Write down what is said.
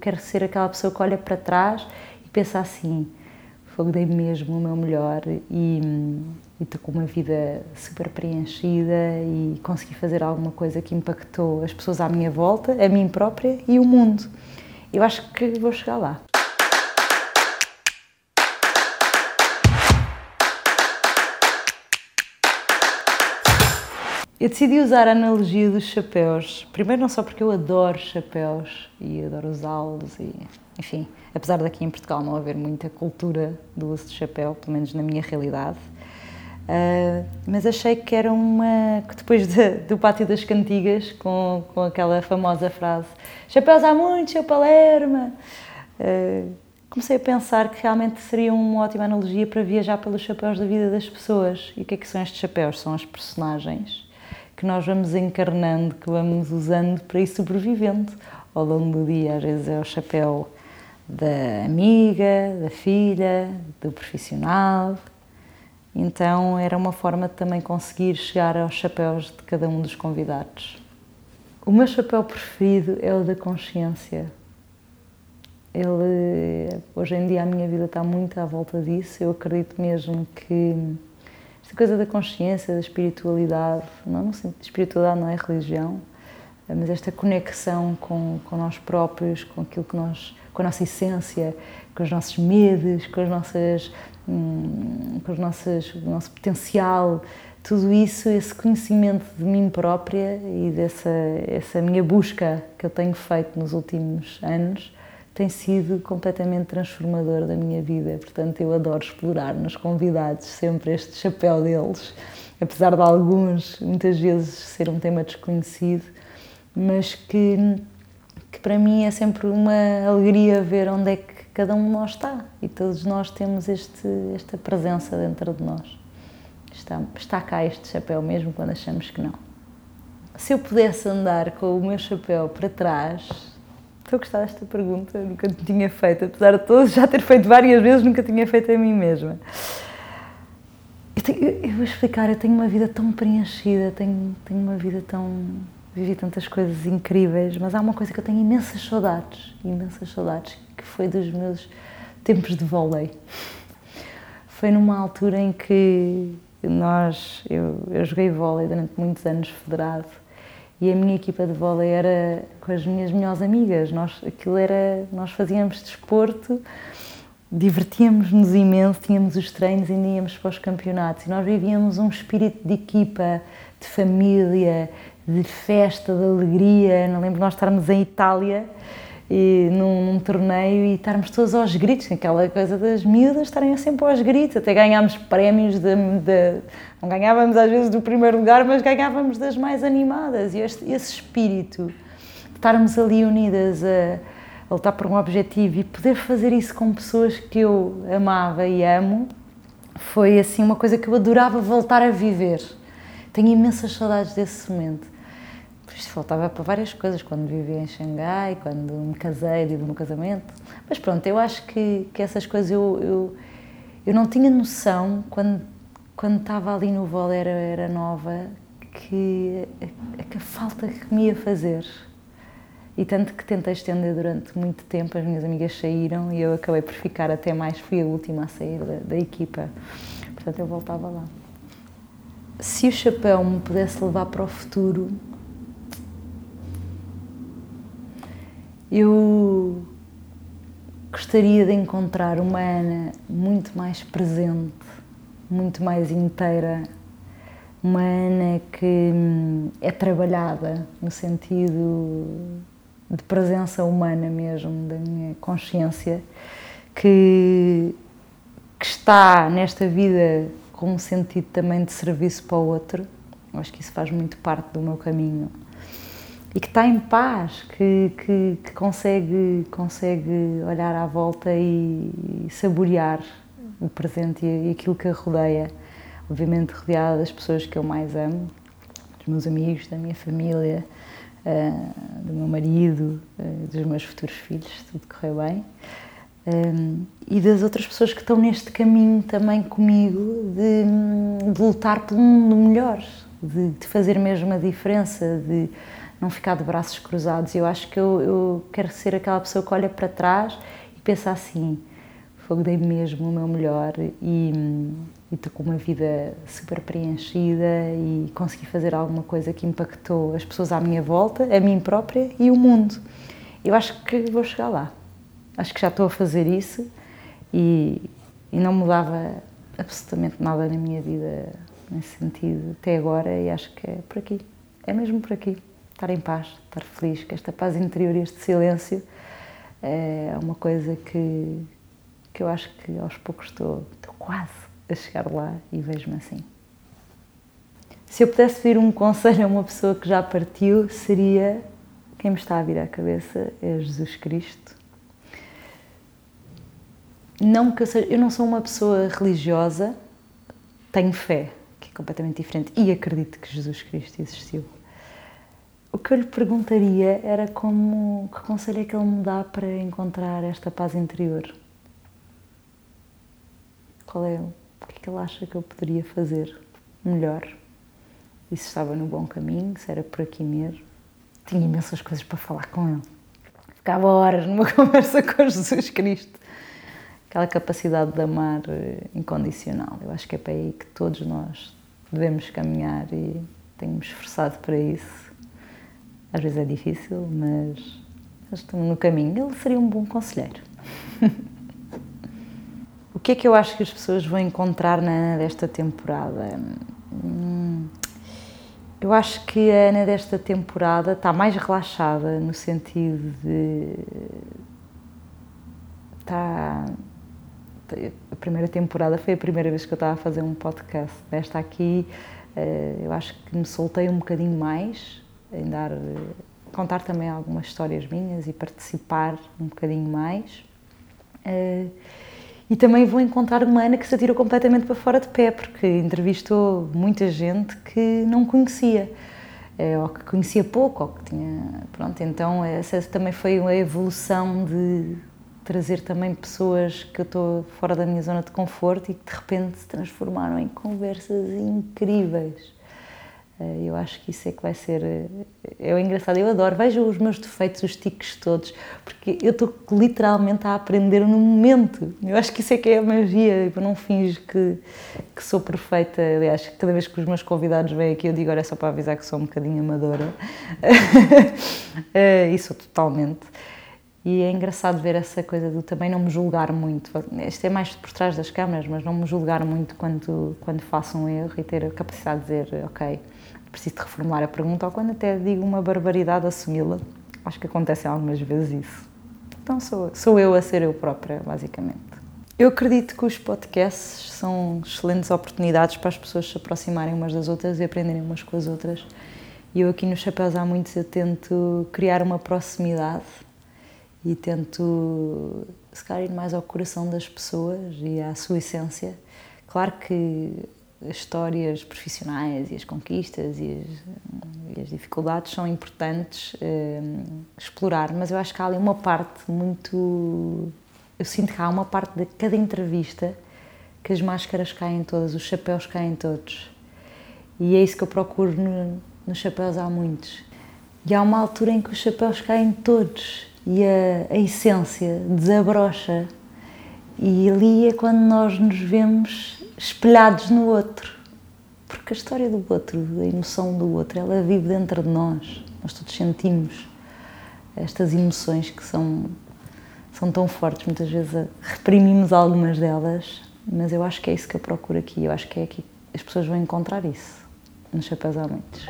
Quero ser aquela pessoa que olha para trás e pensa assim: fogo, dei mesmo o meu melhor e estou com uma vida super preenchida e consegui fazer alguma coisa que impactou as pessoas à minha volta, a mim própria e o mundo. Eu acho que vou chegar lá. Eu decidi usar a analogia dos chapéus. Primeiro, não só porque eu adoro chapéus e adoro usá-los, e, enfim, apesar daqui em Portugal não haver muita cultura do uso de chapéu, pelo menos na minha realidade, uh, mas achei que era uma. que depois de, do Pátio das Cantigas, com, com aquela famosa frase: Chapéus há muitos, seu Palerma. Uh, comecei a pensar que realmente seria uma ótima analogia para viajar pelos chapéus da vida das pessoas. E o que é que são estes chapéus? São as personagens que nós vamos encarnando, que vamos usando para ir sobrevivendo ao longo do dia. Às vezes é o chapéu da amiga, da filha, do profissional. Então era uma forma de também conseguir chegar aos chapéus de cada um dos convidados. O meu chapéu preferido é o da consciência. Ele, hoje em dia a minha vida está muito à volta disso. Eu acredito mesmo que esta coisa da consciência, da espiritualidade, não, não espiritualidade não é religião, mas esta conexão com, com nós próprios, com aquilo que nós, com a nossa essência, com os nossos medos, com as nossas, hum, com os nossos, o nosso potencial, tudo isso, esse conhecimento de mim própria e dessa essa minha busca que eu tenho feito nos últimos anos, tem sido completamente transformador da minha vida. Portanto, eu adoro explorar nos convidados sempre este chapéu deles, apesar de alguns muitas vezes ser um tema desconhecido, mas que, que para mim é sempre uma alegria ver onde é que cada um de nós está e todos nós temos este, esta presença dentro de nós. Está, está cá este chapéu mesmo quando achamos que não. Se eu pudesse andar com o meu chapéu para trás, Estou a gostar desta pergunta, nunca tinha feito, apesar de todos já ter feito várias vezes, nunca tinha feito a mim mesma. Eu, tenho, eu, vou explicar, eu tenho uma vida tão preenchida, tenho, tenho uma vida tão. vivi tantas coisas incríveis, mas há uma coisa que eu tenho imensas saudades, imensas saudades, que foi dos meus tempos de vôlei. Foi numa altura em que nós, eu, eu joguei vôlei durante muitos anos federado e a minha equipa de vôlei era com as minhas melhores amigas. Nós, aquilo era, nós fazíamos desporto, divertíamos-nos imenso, tínhamos os treinos e íamos para os campeonatos. E nós vivíamos um espírito de equipa, de família, de festa, de alegria. Não lembro nós estarmos em Itália e num, num, torneio e estarmos todos aos gritos, aquela coisa das miúdas estarem sempre aos gritos, até ganhámos prémios, de, de, não ganhávamos às vezes do primeiro lugar, mas ganhávamos das mais animadas. E este, esse espírito de estarmos ali unidas a, a lutar por um objetivo e poder fazer isso com pessoas que eu amava e amo, foi assim uma coisa que eu adorava voltar a viver. Tenho imensas saudades desse momento faltava para várias coisas, quando vivia em Xangai, quando me casei, tive um casamento. Mas pronto, eu acho que, que essas coisas eu, eu, eu não tinha noção, quando, quando estava ali no voo, era, era nova, que a, a falta que me ia fazer. E tanto que tentei estender durante muito tempo, as minhas amigas saíram e eu acabei por ficar até mais, fui a última a sair da, da equipa. Portanto, eu voltava lá. Se o chapéu me pudesse levar para o futuro, Eu gostaria de encontrar uma Ana muito mais presente, muito mais inteira, uma Ana que hum, é trabalhada no sentido de presença humana mesmo, da minha consciência, que, que está nesta vida com um sentido também de serviço para o outro. Eu acho que isso faz muito parte do meu caminho e que está em paz, que, que, que, consegue, consegue olhar à volta e, saborear o presente e, aquilo que a rodeia. Obviamente rodeada das pessoas que eu mais amo, dos meus amigos, da minha família, uh, do meu marido, uh, dos meus futuros filhos, tudo correu bem. Um, e das outras pessoas que estão neste caminho também comigo de, de lutar um mundo melhor, de, de fazer mesmo a diferença, de, não ficar de braços cruzados. Eu acho que eu, eu quero ser aquela pessoa que olha para trás e pensa assim: fogo, dei mesmo o meu melhor e estou com uma vida super preenchida e consegui fazer alguma coisa que impactou as pessoas à minha volta, a mim própria e o mundo. Eu acho que vou chegar lá. Acho que já estou a fazer isso e, e não mudava absolutamente nada na minha vida nesse sentido até agora e acho que é por aqui. É mesmo por aqui. Estar em paz, estar feliz, que esta paz interior e este silêncio é uma coisa que, que eu acho que aos poucos estou, estou quase a chegar lá e vejo-me assim. Se eu pudesse pedir um conselho a uma pessoa que já partiu, seria quem me está a vir à cabeça é Jesus Cristo. Não que eu, seja, eu não sou uma pessoa religiosa, tenho fé, que é completamente diferente, e acredito que Jesus Cristo existiu. O que eu lhe perguntaria era como, que conselho é que ele me dá para encontrar esta paz interior? Qual é, o que é que ele acha que eu poderia fazer melhor? E se estava no bom caminho, se era por aqui mesmo? Tinha imensas coisas para falar com ele. Ficava horas numa conversa com Jesus Cristo. Aquela capacidade de amar eh, incondicional. Eu acho que é para aí que todos nós devemos caminhar e tenho-me esforçado para isso às vezes é difícil, mas, estamos no caminho. Ele seria um bom conselheiro. o que é que eu acho que as pessoas vão encontrar na Ana desta temporada? Hum, eu acho que a Ana desta temporada está mais relaxada no sentido de. Está. A primeira temporada foi a primeira vez que eu estava a fazer um podcast. Nesta aqui, eh, eu acho que me soltei um bocadinho mais, em dar, contar também algumas histórias minhas e participar um bocadinho mais. Uh, e também vou encontrar uma Ana que se atirou completamente para fora de pé, porque entrevistou muita gente que não conhecia, uh, ou que conhecia pouco, ou que tinha. Pronto, então essa também foi uma evolução de trazer também pessoas que eu estou fora da minha zona de conforto e que de repente se transformaram em conversas incríveis. Eh, eu acho que isso é que vai ser. Eh, é engraçado, eu adoro. Vejo os meus defeitos, os tiques todos, porque eu estou literalmente a aprender no momento. Eu acho que isso é que é a magia. Eu não finjo que, que sou perfeita. Aliás, cada vez que os meus convidados vêm aqui, eu digo: olha, é só para avisar que sou um bocadinho amadora. e sou totalmente. E é engraçado ver essa coisa do também não me julgar muito. Isto é mais por trás das câmaras, mas não me julgar muito quando, quando faço um erro e ter a capacidade de dizer, ok, preciso de reformular a pergunta ou quando até digo uma barbaridade, assumi-la. Acho que acontece algumas vezes isso. Então sou, sou eu a ser eu própria, basicamente. Eu acredito que os podcasts são excelentes oportunidades para as pessoas se aproximarem umas das outras e aprenderem umas com as outras. E eu aqui nos Chapéus há muitos eu tento criar uma proximidade e tento se calhar ir mais ao coração das pessoas e à sua essência. Claro que as histórias profissionais e as conquistas e as, e as dificuldades são importantes eh, explorar, mas eu acho que há ali uma parte muito. Eu sinto que há uma parte de cada entrevista que as máscaras caem todas, os chapéus caem todos. E é isso que eu procuro no, nos chapéus, há muitos. E há uma altura em que os chapéus caem todos e a, a essência desabrocha. E ali é quando nós nos vemos espelhados no outro. Porque a história do outro, a emoção do outro, ela vive dentro de nós. Nós todos sentimos estas emoções que são, são tão fortes. Muitas vezes reprimimos algumas delas, mas eu acho que é isso que eu procuro aqui. Eu acho que é aqui que as pessoas vão encontrar isso, nos Chapéus Aumentes.